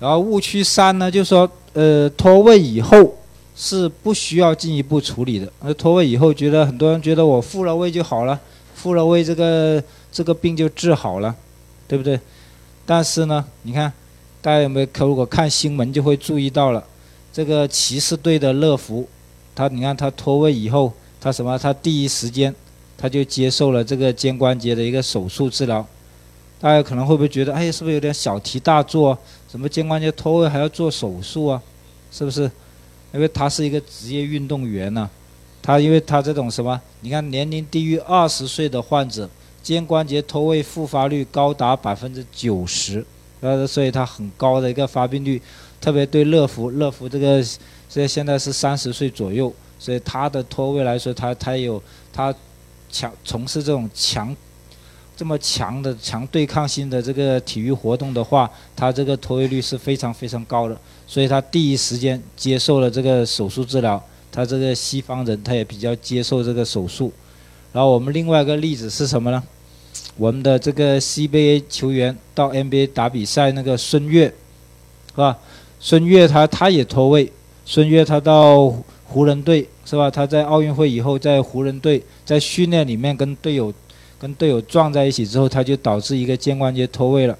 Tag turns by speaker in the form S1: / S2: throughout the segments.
S1: 然后误区三呢，就是说，呃，脱位以后是不需要进一步处理的。那脱位以后，觉得很多人觉得我复了位就好了，复了位这个这个病就治好了，对不对？但是呢，你看，大家有没有如果看新闻就会注意到了，这个骑士队的乐福，他你看他脱位以后，他什么？他第一时间他就接受了这个肩关节的一个手术治疗。大家可能会不会觉得，哎，是不是有点小题大做？什么肩关节脱位还要做手术啊？是不是？因为他是一个职业运动员呢，他因为他这种什么，你看年龄低于二十岁的患者，肩关节脱位复发率高达百分之九十，呃，所以他很高的一个发病率。特别对乐福，乐福这个这现在是三十岁左右，所以他的脱位来说，他他有他强从事这种强。这么强的强对抗性的这个体育活动的话，他这个脱位率是非常非常高的，所以他第一时间接受了这个手术治疗。他这个西方人他也比较接受这个手术。然后我们另外一个例子是什么呢？我们的这个 CBA 球员到 NBA 打比赛那个孙悦，是吧？孙悦他他也脱位，孙悦他到湖人队是吧？他在奥运会以后在湖人队在训练里面跟队友。跟队友撞在一起之后，他就导致一个肩关节脱位了。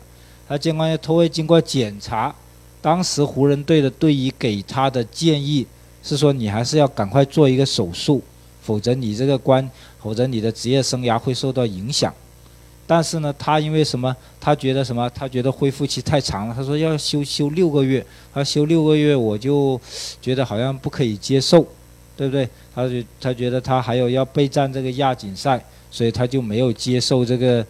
S1: 他肩关节脱位，经过检查，当时湖人队的队医给他的建议是说，你还是要赶快做一个手术，否则你这个关，否则你的职业生涯会受到影响。但是呢，他因为什么？他觉得什么？他觉得恢复期太长了。他说要休休六个月，他休六个月，我就觉得好像不可以接受，对不对？他就他觉得他还有要备战这个亚锦赛。所以他就没有接受这个，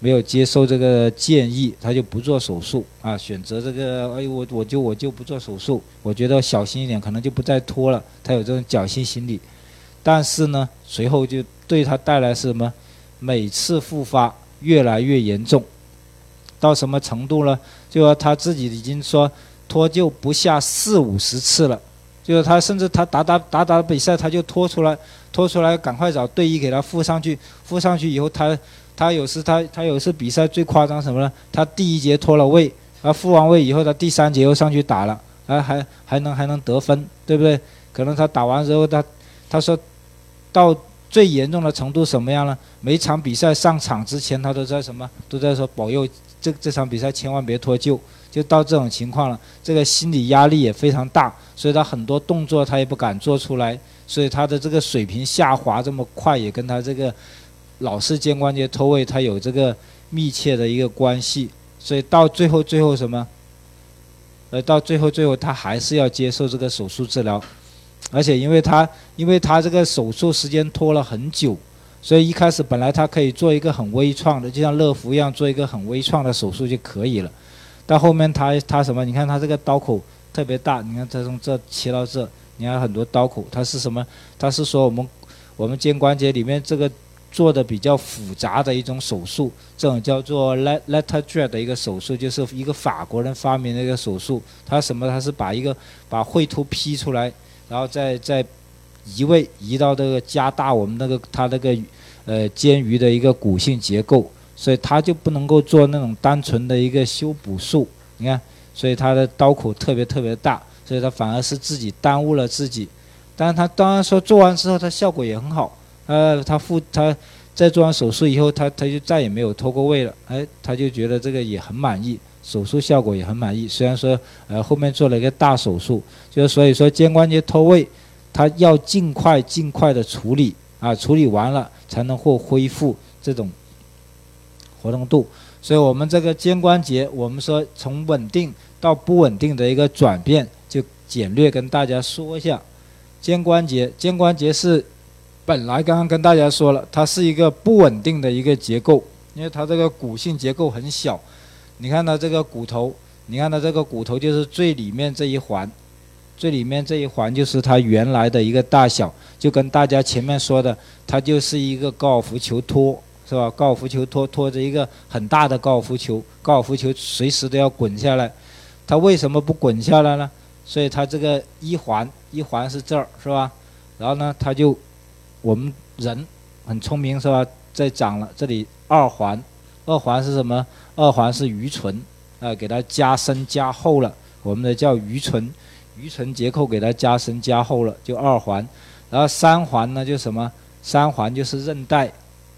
S1: 没有接受这个建议，他就不做手术啊，选择这个，哎，我我就我就不做手术，我觉得小心一点，可能就不再拖了。他有这种侥幸心理，但是呢，随后就对他带来是什么？每次复发越来越严重，到什么程度呢？就说他自己已经说脱臼不下四五十次了。就是他，甚至他打打打打比赛，他就拖出来，拖出来，赶快找队医给他敷上去，敷上去以后，他他有时他他有时比赛最夸张什么呢？他第一节脱了位，啊，敷完位以后，他第三节又上去打了，啊，还还能还能得分，对不对？可能他打完之后，他他说到最严重的程度什么样呢？每场比赛上场之前，他都在什么？都在说保佑这这场比赛千万别脱臼。就到这种情况了，这个心理压力也非常大，所以他很多动作他也不敢做出来，所以他的这个水平下滑这么快，也跟他这个老是肩关节脱位，他有这个密切的一个关系。所以到最后，最后什么？呃，到最后，最后他还是要接受这个手术治疗，而且因为他因为他这个手术时间拖了很久，所以一开始本来他可以做一个很微创的，就像乐福一样做一个很微创的手术就可以了。到后面他他什么？你看他这个刀口特别大，你看他从这切到这，你看很多刀口，他是什么？他是说我们我们肩关节里面这个做的比较复杂的一种手术，这种叫做 let letter jet 的一个手术，就是一个法国人发明的一个手术。他什么？他是把一个把喙突劈出来，然后再再移位移到这个加大我们那个他那个呃肩盂的一个骨性结构。所以他就不能够做那种单纯的一个修补术，你看，所以他的刀口特别特别大，所以他反而是自己耽误了自己。但是他当然说做完之后，他效果也很好。呃，他复他在做完手术以后，他他就再也没有脱过位了。哎，他就觉得这个也很满意，手术效果也很满意。虽然说呃后面做了一个大手术，就是所以说肩关节脱位，他要尽快尽快的处理啊，处理完了才能够恢复这种。活动度，所以我们这个肩关节，我们说从稳定到不稳定的一个转变，就简略跟大家说一下。肩关节，肩关节是本来刚刚跟大家说了，它是一个不稳定的一个结构，因为它这个骨性结构很小。你看它这个骨头，你看它这个骨头就是最里面这一环，最里面这一环就是它原来的一个大小，就跟大家前面说的，它就是一个高尔夫球托。是吧？高尔夫球托托着一个很大的高尔夫球，高尔夫球随时都要滚下来，它为什么不滚下来呢？所以它这个一环一环是这儿，是吧？然后呢，它就我们人很聪明，是吧？再长了这里二环，二环是什么？二环是鱼唇啊，给它加深加厚了，我们的叫鱼唇，盂唇结构给它加深加厚了，就二环。然后三环呢，就什么？三环就是韧带，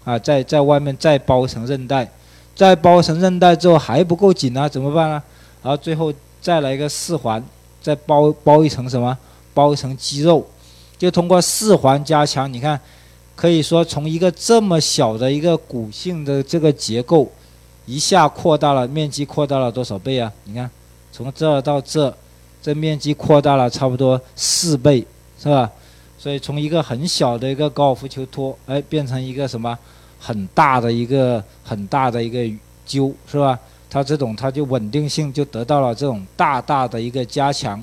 S1: 啊，在在外面再包一层韧带，再包一层韧带之后还不够紧啊，怎么办呢？然后最后再来一个四环，再包包一层什么？包一层肌肉，就通过四环加强。你看，可以说从一个这么小的一个骨性的这个结构，一下扩大了面积，扩大了多少倍啊？你看，从这到这，这面积扩大了差不多四倍，是吧？所以从一个很小的一个高尔夫球托，哎，变成一个什么很大的一个很大的一个揪，是吧？它这种它就稳定性就得到了这种大大的一个加强。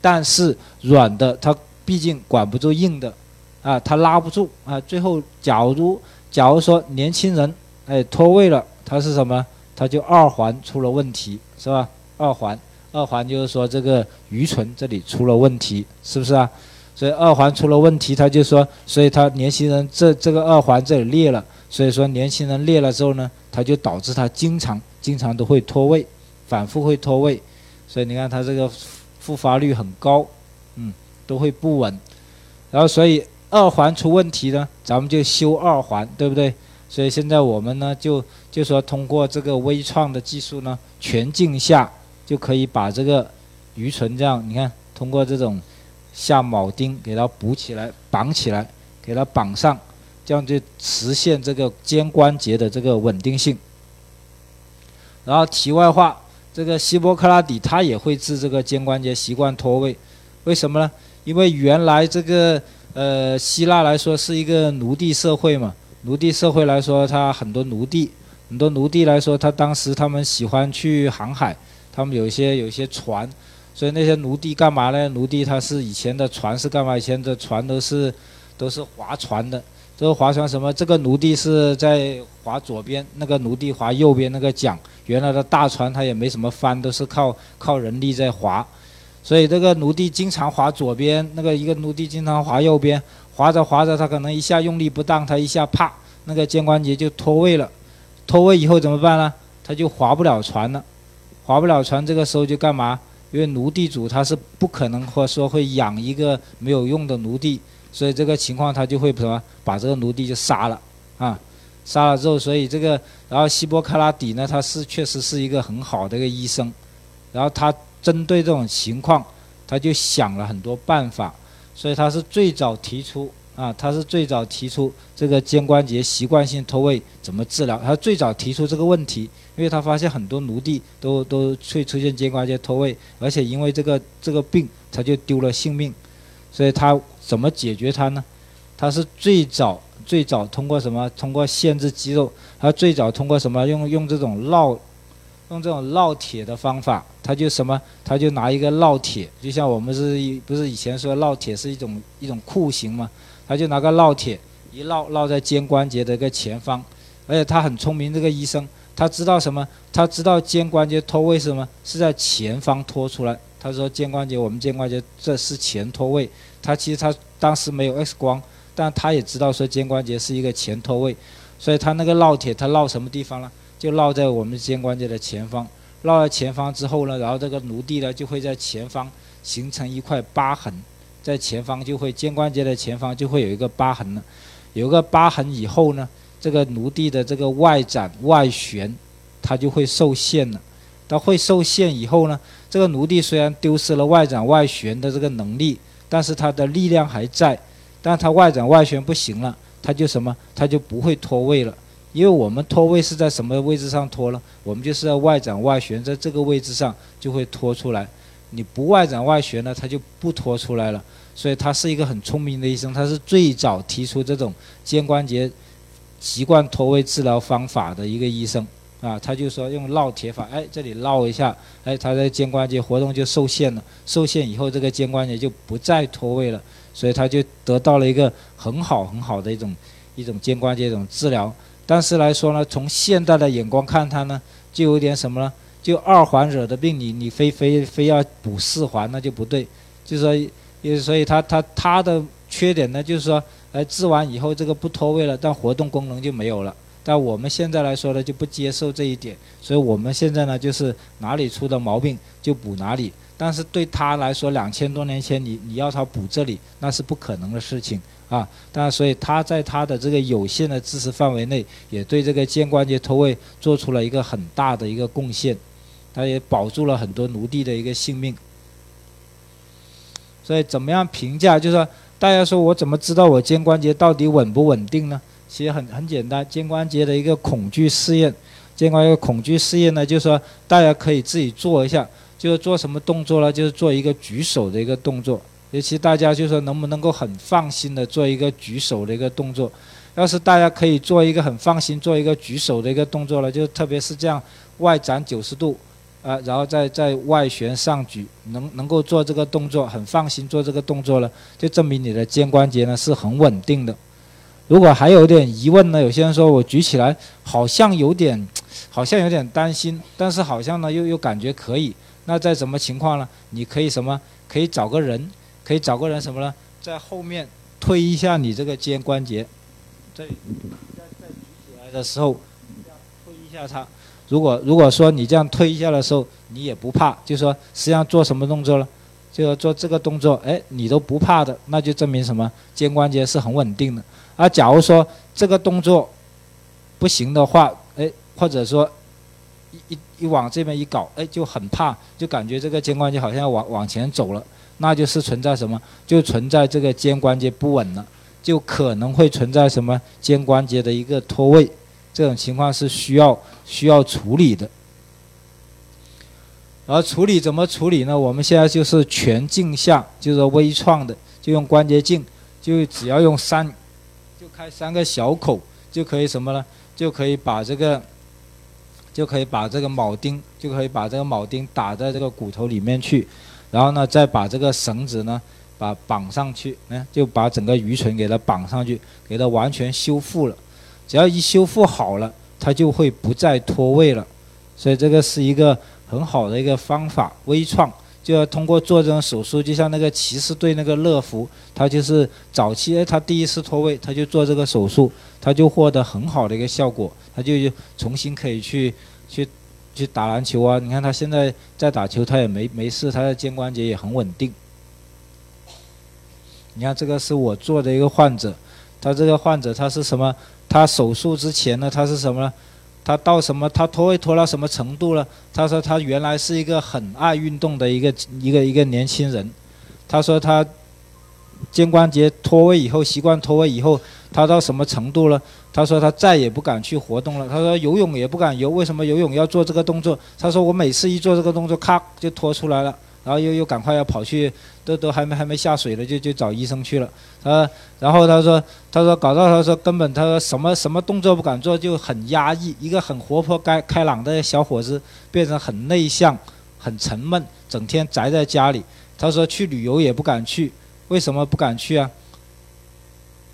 S1: 但是软的它毕竟管不住硬的，啊，它拉不住啊。最后，假如假如说年轻人哎脱位了，它是什么？它就二环出了问题，是吧？二环，二环就是说这个盂唇这里出了问题，是不是啊？所以二环出了问题，他就说，所以他年轻人这这个二环这里裂了，所以说年轻人裂了之后呢，他就导致他经常经常都会脱位，反复会脱位，所以你看他这个复发率很高，嗯，都会不稳，然后所以二环出问题呢，咱们就修二环，对不对？所以现在我们呢就就说通过这个微创的技术呢，全镜下就可以把这个鱼唇这样，你看通过这种。下铆钉给它补起来，绑起来，给它绑上，这样就实现这个肩关节的这个稳定性。然后题外话，这个希波克拉底他也会治这个肩关节习惯脱位，为什么呢？因为原来这个呃希腊来说是一个奴隶社会嘛，奴隶社会来说，他很多奴隶，很多奴隶来说，他当时他们喜欢去航海，他们有一些有一些船。所以那些奴隶干嘛呢？奴隶他是以前的船是干嘛？以前的船都是都是划船的，这个划船什么？这个奴隶是在划左边，那个奴隶划右边那个桨。原来的大船它也没什么帆，都是靠靠人力在划。所以这个奴隶经常划左边，那个一个奴隶经常划右边，划着划着他可能一下用力不当，他一下啪，那个肩关节就脱位了。脱位以后怎么办呢？他就划不了船了，划不了船，这个时候就干嘛？因为奴隶主他是不可能或说会养一个没有用的奴隶，所以这个情况他就会什么把这个奴隶就杀了啊，杀了之后，所以这个然后希波克拉底呢，他是确实是一个很好的一个医生，然后他针对这种情况，他就想了很多办法，所以他是最早提出。啊，他是最早提出这个肩关节习惯性脱位怎么治疗？他最早提出这个问题，因为他发现很多奴隶都都会出现肩关节脱位，而且因为这个这个病，他就丢了性命。所以他怎么解决它呢？他是最早最早通过什么？通过限制肌肉。他最早通过什么？用用这种烙。用这种烙铁的方法，他就什么？他就拿一个烙铁，就像我们是不是以前说烙铁是一种一种酷刑吗？他就拿个烙铁一烙烙在肩关节的一个前方，而且他很聪明，这个医生他知道什么？他知道肩关节脱位是什么？是在前方脱出来。他说肩关节，我们肩关节这是前脱位。他其实他当时没有 X 光，但他也知道说肩关节是一个前脱位，所以他那个烙铁他烙什么地方呢？就烙在我们肩关节的前方，烙在前方之后呢，然后这个奴隶呢就会在前方形成一块疤痕，在前方就会肩关节的前方就会有一个疤痕了，有个疤痕以后呢，这个奴隶的这个外展外旋，它就会受限了。它会受限以后呢，这个奴隶虽然丢失了外展外旋的这个能力，但是它的力量还在，但它外展外旋不行了，它就什么，它就不会脱位了。因为我们脱位是在什么位置上脱呢？我们就是在外展外旋，在这个位置上就会脱出来。你不外展外旋呢，它就不脱出来了。所以他是一个很聪明的医生，他是最早提出这种肩关节习惯脱位治疗方法的一个医生啊。他就说用烙铁法，哎，这里烙一下，哎，他的肩关节活动就受限了。受限以后，这个肩关节就不再脱位了，所以他就得到了一个很好很好的一种一种肩关节一种治疗。但是来说呢，从现代的眼光看，他呢就有点什么呢？就二环惹的病，你你非非非要补四环，那就不对。就是说，也所以它它它的缺点呢，就是说，呃，治完以后这个不脱位了，但活动功能就没有了。但我们现在来说呢，就不接受这一点，所以我们现在呢，就是哪里出的毛病就补哪里。但是对他来说，两千多年前你你要他补这里，那是不可能的事情啊。但所以他在他的这个有限的知识范围内，也对这个肩关节脱位做出了一个很大的一个贡献，他也保住了很多奴隶的一个性命。所以怎么样评价？就是说，大家说我怎么知道我肩关节到底稳不稳定呢？其实很很简单，肩关节的一个恐惧试验，肩关节恐惧试验呢，就是说大家可以自己做一下，就是做什么动作呢？就是做一个举手的一个动作，尤其大家就说能不能够很放心的做一个举手的一个动作？要是大家可以做一个很放心做一个举手的一个动作了，就特别是这样外展九十度，啊，然后再再外旋上举，能能够做这个动作很放心做这个动作了，就证明你的肩关节呢是很稳定的。如果还有点疑问呢？有些人说我举起来好像有点，好像有点担心，但是好像呢又又感觉可以。那在什么情况呢？你可以什么？可以找个人，可以找个人什么呢？在后面推一下你这个肩关节，在在在举起来的时候，推一下它。如果如果说你这样推一下的时候，你也不怕，就说实际上做什么动作了？就要做这个动作，哎，你都不怕的，那就证明什么？肩关节是很稳定的。而假如说这个动作不行的话，哎，或者说一一一往这边一搞，哎，就很怕，就感觉这个肩关节好像往往前走了，那就是存在什么？就存在这个肩关节不稳了，就可能会存在什么肩关节的一个脱位，这种情况是需要需要处理的。而处理怎么处理呢？我们现在就是全镜下，就是微创的，就用关节镜，就只要用三。就开三个小口就可以什么呢？就可以把这个，就可以把这个铆钉，就可以把这个铆钉打在这个骨头里面去，然后呢，再把这个绳子呢，把绑上去，嗯，就把整个鱼唇给它绑上去，给它完全修复了。只要一修复好了，它就会不再脱位了。所以这个是一个很好的一个方法，微创。就要通过做这种手术，就像那个骑士队那个乐福，他就是早期，他第一次脱位，他就做这个手术，他就获得很好的一个效果，他就重新可以去去去打篮球啊。你看他现在在打球，他也没没事，他的肩关节也很稳定。你看这个是我做的一个患者，他这个患者他是什么？他手术之前呢，他是什么？他到什么？他脱位脱到什么程度了？他说他原来是一个很爱运动的一个一个一个年轻人。他说他肩关节脱位以后，习惯脱位以后，他到什么程度了？他说他再也不敢去活动了。他说游泳也不敢游，为什么游泳要做这个动作？他说我每次一做这个动作，咔就脱出来了。然后又又赶快要跑去，都都还没还没下水了，就就找医生去了。他，然后他说，他说搞到他说根本他说什么什么动作不敢做，就很压抑。一个很活泼开开朗的小伙子，变成很内向、很沉闷，整天宅在家里。他说去旅游也不敢去，为什么不敢去啊？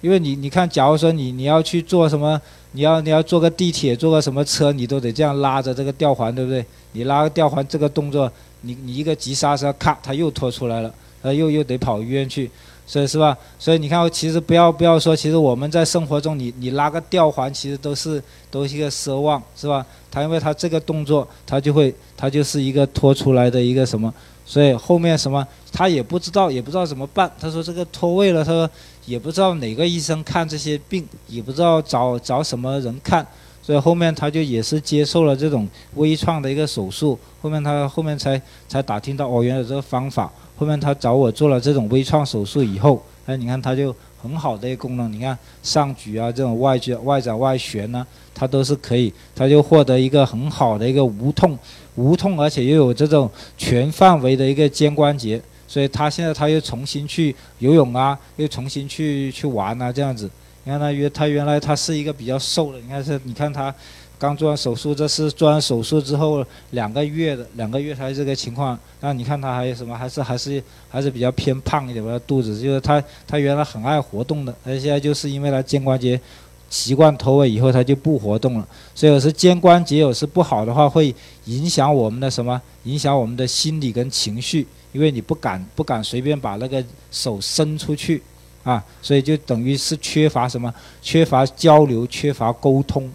S1: 因为你你看，假如说你你要去做什么，你要你要坐个地铁，坐个什么车，你都得这样拉着这个吊环，对不对？你拉个吊环这个动作。你你一个急刹车，咔，他又拖出来了，呃，又又得跑医院去，所以是吧？所以你看，其实不要不要说，其实我们在生活中，你你拉个吊环，其实都是都是一个奢望，是吧？他因为他这个动作，他就会他就是一个拖出来的一个什么，所以后面什么他也不知道，也不知道怎么办。他说这个脱位了，他说也不知道哪个医生看这些病，也不知道找找什么人看。所以后面他就也是接受了这种微创的一个手术，后面他后面才才打听到哦，原来这个方法。后面他找我做了这种微创手术以后，哎，你看他就很好的一个功能，你看上举啊，这种外举、外展、外旋呢，它都是可以，他就获得一个很好的一个无痛、无痛，而且又有这种全范围的一个肩关节。所以他现在他又重新去游泳啊，又重新去去玩啊，这样子。你看他原他原来他是一个比较瘦的，你看是，你看他刚做完手术，这是做完手术之后两个月的，两个月他这个情况。那你看他还有什么，还是还是还是比较偏胖一点吧，肚子就是他他原来很爱活动的，而现在就是因为他肩关节习惯脱位以后，他就不活动了。所以有时肩关节有时不好的话，会影响我们的什么？影响我们的心理跟情绪，因为你不敢不敢随便把那个手伸出去。啊，所以就等于是缺乏什么？缺乏交流，缺乏沟通。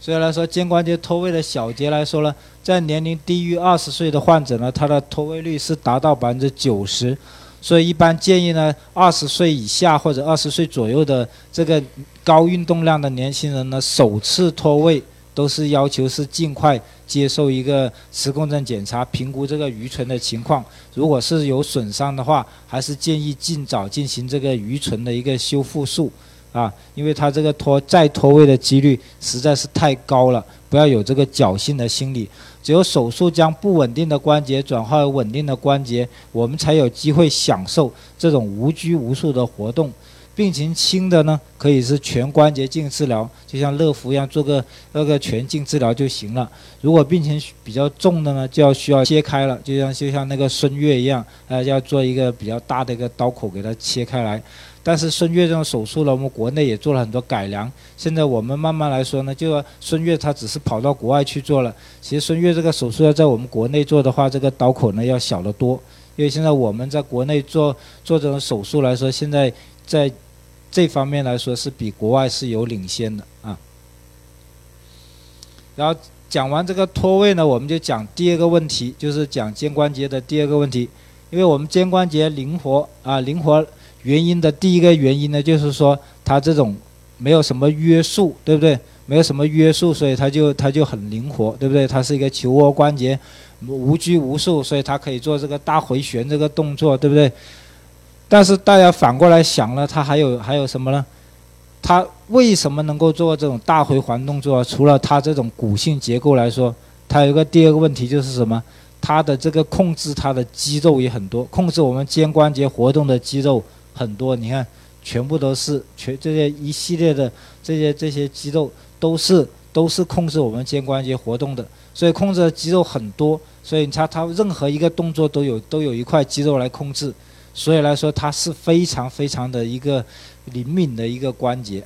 S1: 所以来说，肩关节脱位的小结来说呢，在年龄低于二十岁的患者呢，他的脱位率是达到百分之九十。所以一般建议呢，二十岁以下或者二十岁左右的这个高运动量的年轻人呢，首次脱位都是要求是尽快。接受一个磁共振检查，评估这个鱼唇的情况。如果是有损伤的话，还是建议尽早进行这个鱼唇的一个修复术。啊，因为他这个脱再脱位的几率实在是太高了，不要有这个侥幸的心理。只有手术将不稳定的关节转化为稳定的关节，我们才有机会享受这种无拘无束的活动。病情轻的呢，可以是全关节镜治疗，就像乐福一样做个那个全镜治疗就行了。如果病情比较重的呢，就要需要切开了，就像就像那个孙悦一样，呃，要做一个比较大的一个刀口给它切开来。但是孙悦这种手术呢，我们国内也做了很多改良。现在我们慢慢来说呢，就孙悦他只是跑到国外去做了。其实孙悦这个手术要在我们国内做的话，这个刀口呢要小得多。因为现在我们在国内做做这种手术来说，现在在。这方面来说是比国外是有领先的啊。然后讲完这个脱位呢，我们就讲第二个问题，就是讲肩关节的第二个问题。因为我们肩关节灵活啊，灵活原因的第一个原因呢，就是说它这种没有什么约束，对不对？没有什么约束，所以它就它就很灵活，对不对？它是一个球窝关节，无拘无束，所以它可以做这个大回旋这个动作，对不对？但是大家反过来想了，它还有还有什么呢？它为什么能够做这种大回环动作？除了它这种骨性结构来说，它有一个第二个问题就是什么？它的这个控制它的肌肉也很多，控制我们肩关节活动的肌肉很多。你看，全部都是全这些一系列的这些这些肌肉都是都是控制我们肩关节活动的，所以控制的肌肉很多。所以它它任何一个动作都有都有一块肌肉来控制。所以来说，它是非常非常的一个灵敏的一个关节。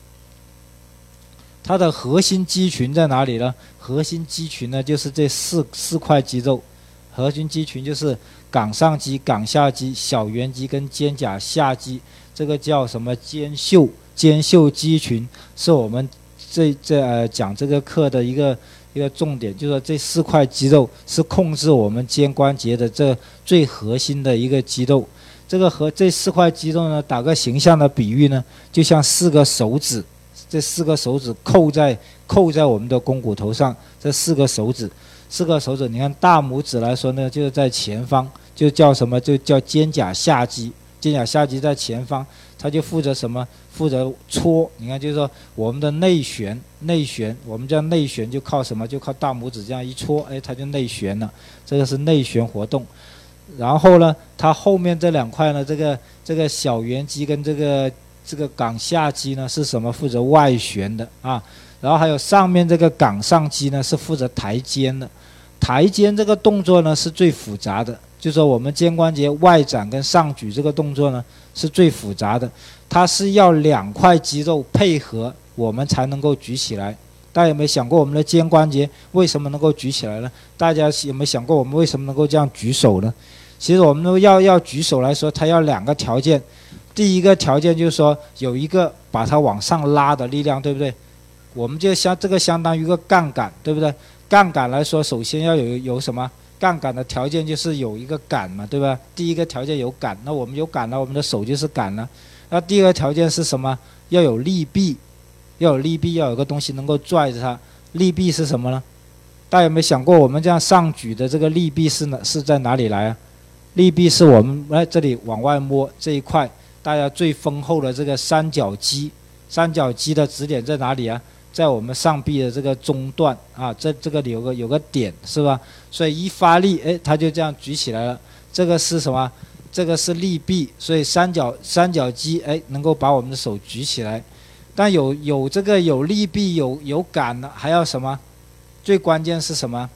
S1: 它的核心肌群在哪里呢？核心肌群呢，就是这四四块肌肉。核心肌群就是冈上肌、冈下肌、小圆肌跟肩胛下肌。这个叫什么？肩袖肩袖肌群，是我们这这呃讲这个课的一个一个重点，就是说这四块肌肉是控制我们肩关节的这最核心的一个肌肉。这个和这四块肌肉呢，打个形象的比喻呢，就像四个手指，这四个手指扣在扣在我们的肱骨头上。这四个手指，四个手指，你看大拇指来说呢，就是在前方，就叫什么？就叫肩胛下肌。肩胛下肌在前方，它就负责什么？负责搓。你看，就是说我们的内旋，内旋，我们叫内旋，就靠什么？就靠大拇指这样一搓，哎，它就内旋了。这个是内旋活动。然后呢，它后面这两块呢，这个这个小圆肌跟这个这个冈下肌呢，是什么负责外旋的啊？然后还有上面这个冈上肌呢，是负责抬肩的。抬肩这个动作呢，是最复杂的，就说我们肩关节外展跟上举这个动作呢，是最复杂的。它是要两块肌肉配合，我们才能够举起来。大家有没有想过，我们的肩关节为什么能够举起来呢？大家有没有想过，我们为什么能够这样举手呢？其实我们都要要举手来说，它要两个条件。第一个条件就是说有一个把它往上拉的力量，对不对？我们就相这个相当于一个杠杆，对不对？杠杆来说，首先要有有什么？杠杆的条件就是有一个杆嘛，对吧？第一个条件有杆，那我们有杆了，我们的手就是杆了。那第二个条件是什么？要有力臂，要有力臂，要有个东西能够拽着它。力臂是什么呢？大家有没有想过，我们这样上举的这个力臂是哪是在哪里来啊？利臂是我们来这里往外摸这一块，大家最丰厚的这个三角肌，三角肌的指点在哪里啊？在我们上臂的这个中段啊，这这个里有个有个点是吧？所以一发力，哎，它就这样举起来了。这个是什么？这个是利臂，所以三角三角肌哎能够把我们的手举起来。但有有这个有利臂有有感的，还要什么？最关键是什么？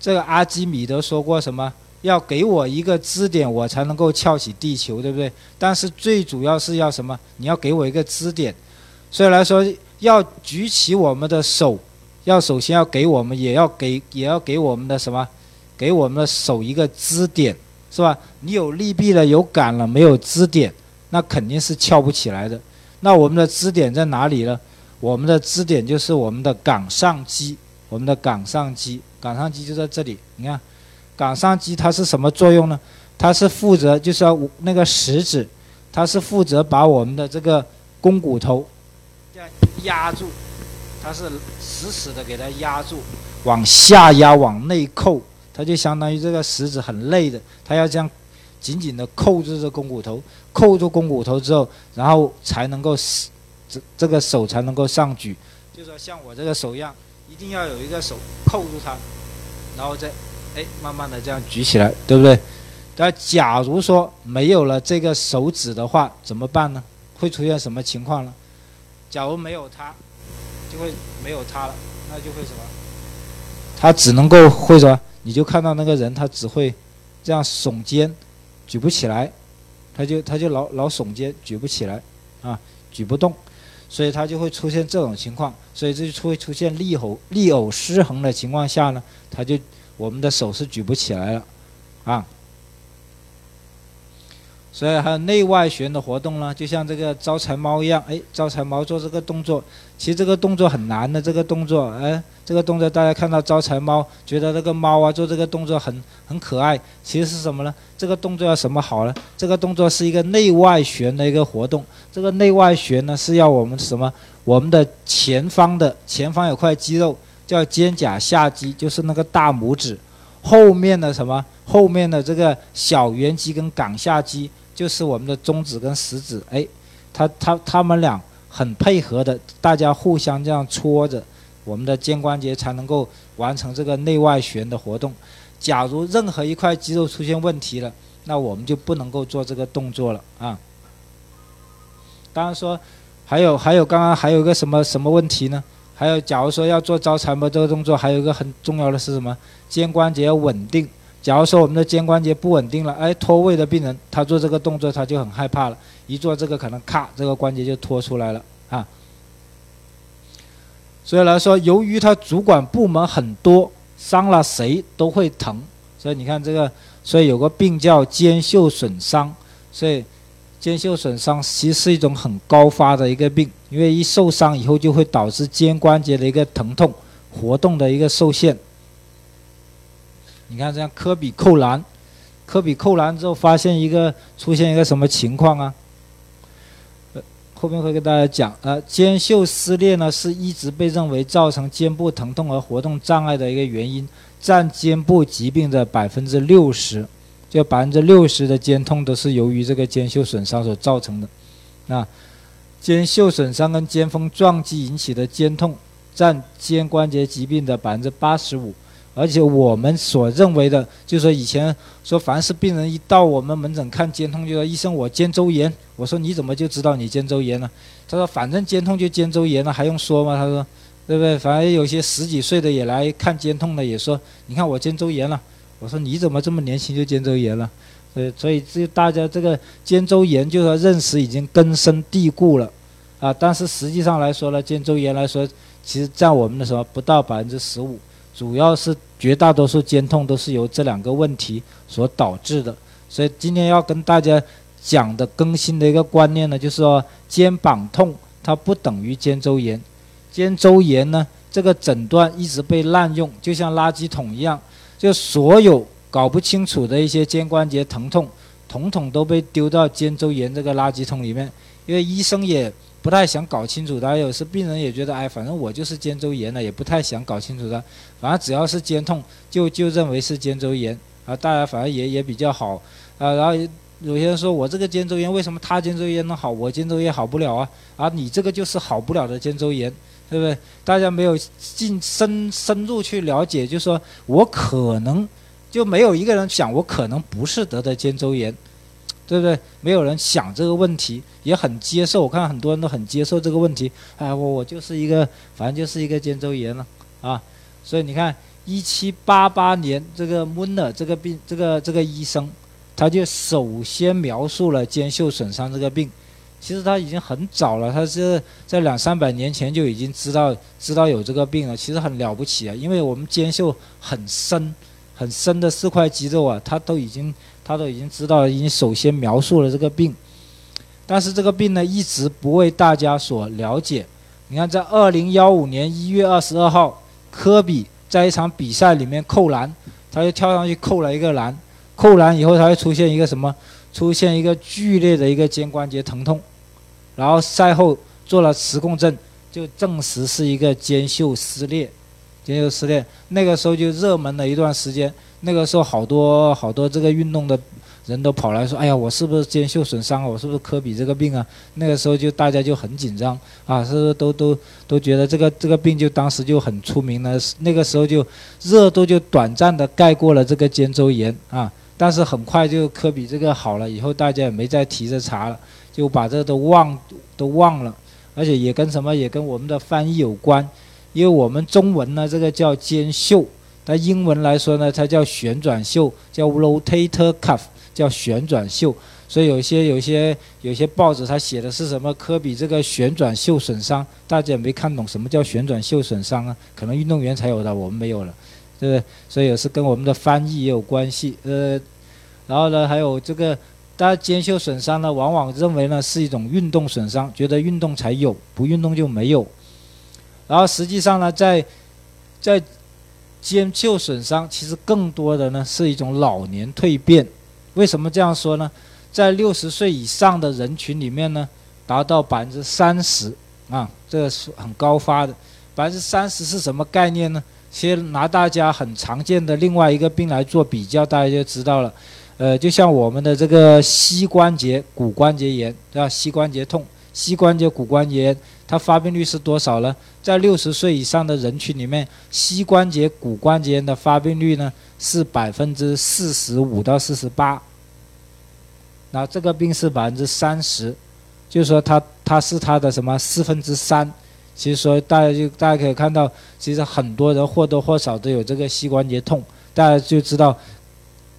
S1: 这个阿基米德说过什么？要给我一个支点，我才能够翘起地球，对不对？但是最主要是要什么？你要给我一个支点，所以来说要举起我们的手，要首先要给我们，也要给也要给我们的什么？给我们的手一个支点，是吧？你有利弊了，有杆了，没有支点，那肯定是翘不起来的。那我们的支点在哪里呢？我们的支点就是我们的冈上肌，我们的冈上肌，冈上肌就在这里。你看，冈上肌它是什么作用呢？它是负责就是要那个食指，它是负责把我们的这个肱骨头这样压住，它是死死的给它压住，往下压，往内扣，它就相当于这个食指很累的，它要这样紧紧的扣住这肱骨头，扣住肱骨头之后，然后才能够这这个手才能够上举，就说像我这个手一样，一定要有一个手扣住它，然后再哎慢慢的这样举起来，对不对？但假如说没有了这个手指的话，怎么办呢？会出现什么情况呢？假如没有它，就会没有它了，那就会什么？他只能够会什么？你就看到那个人，他只会这样耸肩，举不起来，他就他就老老耸肩，举不起来，啊，举不动，所以他就会出现这种情况，所以这就会出现力偶力偶失衡的情况下呢，他就我们的手是举不起来了，啊。所以还有内外旋的活动呢，就像这个招财猫一样，哎，招财猫做这个动作，其实这个动作很难的，这个动作，哎，这个动作大家看到招财猫，觉得这个猫啊做这个动作很很可爱，其实是什么呢？这个动作要什么好呢？这个动作是一个内外旋的一个活动，这个内外旋呢是要我们什么？我们的前方的前方有块肌肉叫肩胛下肌，就是那个大拇指，后面的什么？后面的这个小圆肌跟冈下肌。就是我们的中指跟食指，哎，他他他们俩很配合的，大家互相这样搓着，我们的肩关节才能够完成这个内外旋的活动。假如任何一块肌肉出现问题了，那我们就不能够做这个动作了啊。当然说，还有还有刚刚还有个什么什么问题呢？还有假如说要做招财猫这个动作，还有一个很重要的是什么？肩关节要稳定。假如说我们的肩关节不稳定了，哎，脱位的病人，他做这个动作他就很害怕了，一做这个可能咔，这个关节就脱出来了啊。所以来说，由于他主管部门很多，伤了谁都会疼，所以你看这个，所以有个病叫肩袖损伤，所以肩袖损伤其实是一种很高发的一个病，因为一受伤以后就会导致肩关节的一个疼痛，活动的一个受限。你看，这样科比扣篮，科比扣篮之后发现一个出现一个什么情况啊？呃，后面会跟大家讲。呃，肩袖撕裂呢，是一直被认为造成肩部疼痛和活动障碍的一个原因，占肩部疾病的百分之六十，就百分之六十的肩痛都是由于这个肩袖损伤所造成的。那肩袖损伤跟肩峰撞击引起的肩痛，占肩关节疾病的百分之八十五。而且我们所认为的，就说以前说，凡是病人一到我们门诊看肩痛，就说医生我肩周炎。我说你怎么就知道你肩周炎呢？他说反正肩痛就肩周炎了，还用说吗？他说，对不对？反正有些十几岁的也来看肩痛的，也说你看我肩周炎了。我说你怎么这么年轻就肩周炎了？呃，所以这大家这个肩周炎就说认识已经根深蒂固了啊。但是实际上来说呢，肩周炎来说，其实占我们的什么不到百分之十五。主要是绝大多数肩痛都是由这两个问题所导致的，所以今天要跟大家讲的更新的一个观念呢，就是说肩膀痛它不等于肩周炎，肩周炎呢这个诊断一直被滥用，就像垃圾桶一样，就所有搞不清楚的一些肩关节疼痛，统统都被丢到肩周炎这个垃圾桶里面，因为医生也。不太想搞清楚他，有时病人也觉得，哎，反正我就是肩周炎了，也不太想搞清楚他。反正只要是肩痛，就就认为是肩周炎啊。大家反正也也比较好啊。然后有些人说我这个肩周炎为什么他肩周炎能好，我肩周炎好不了啊？啊，你这个就是好不了的肩周炎，对不对？大家没有进深深入去了解，就说我可能就没有一个人想我可能不是得的肩周炎。对不对？没有人想这个问题，也很接受。我看很多人都很接受这个问题。哎，我我就是一个，反正就是一个肩周炎了啊。所以你看，一七八八年这个 Muner 这个病，这个这个医生，他就首先描述了肩袖损伤这个病。其实他已经很早了，他是在两三百年前就已经知道知道有这个病了。其实很了不起啊，因为我们肩袖很深很深的四块肌肉啊，他都已经。他都已经知道，已经首先描述了这个病，但是这个病呢，一直不为大家所了解。你看，在二零幺五年一月二十二号，科比在一场比赛里面扣篮，他就跳上去扣了一个篮，扣篮以后他会出现一个什么？出现一个剧烈的一个肩关节疼痛，然后赛后做了磁共振，就证实是一个肩袖撕裂，肩袖撕裂。那个时候就热门了一段时间，那个时候好多好多这个运动的。人都跑来说：“哎呀，我是不是肩袖损伤啊？我是不是科比这个病啊？”那个时候就大家就很紧张啊，是都都都觉得这个这个病就当时就很出名了。那个时候就热度就短暂的盖过了这个肩周炎啊，但是很快就科比这个好了以后，大家也没再提这茬了，就把这都忘都忘了，而且也跟什么也跟我们的翻译有关，因为我们中文呢这个叫肩袖，但英文来说呢它叫旋转袖，叫 rotator cuff。叫旋转袖，所以有些有些有些报纸它写的是什么科比这个旋转袖损伤，大家也没看懂什么叫旋转袖损伤啊？可能运动员才有的，我们没有了，对不对？所以也是跟我们的翻译也有关系。呃，然后呢，还有这个大家肩袖损伤呢，往往认为呢是一种运动损伤，觉得运动才有，不运动就没有。然后实际上呢，在在肩袖损伤其实更多的呢是一种老年蜕变。为什么这样说呢？在六十岁以上的人群里面呢，达到百分之三十啊，这个是很高发的。百分之三十是什么概念呢？先拿大家很常见的另外一个病来做比较，大家就知道了。呃，就像我们的这个膝关节骨关节炎，对吧？膝关节痛、膝关节骨关节炎，它发病率是多少呢？在六十岁以上的人群里面，膝关节骨关节炎的发病率呢？是百分之四十五到四十八，那这个病是百分之三十，就是说它它是它的什么四分之三。其实说大家就大家可以看到，其实很多人或多或少都有这个膝关节痛，大家就知道，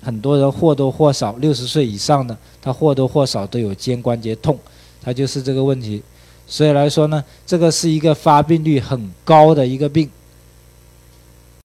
S1: 很多人或多或少六十岁以上的，他或多或少都有肩关节痛，他就是这个问题。所以来说呢，这个是一个发病率很高的一个病。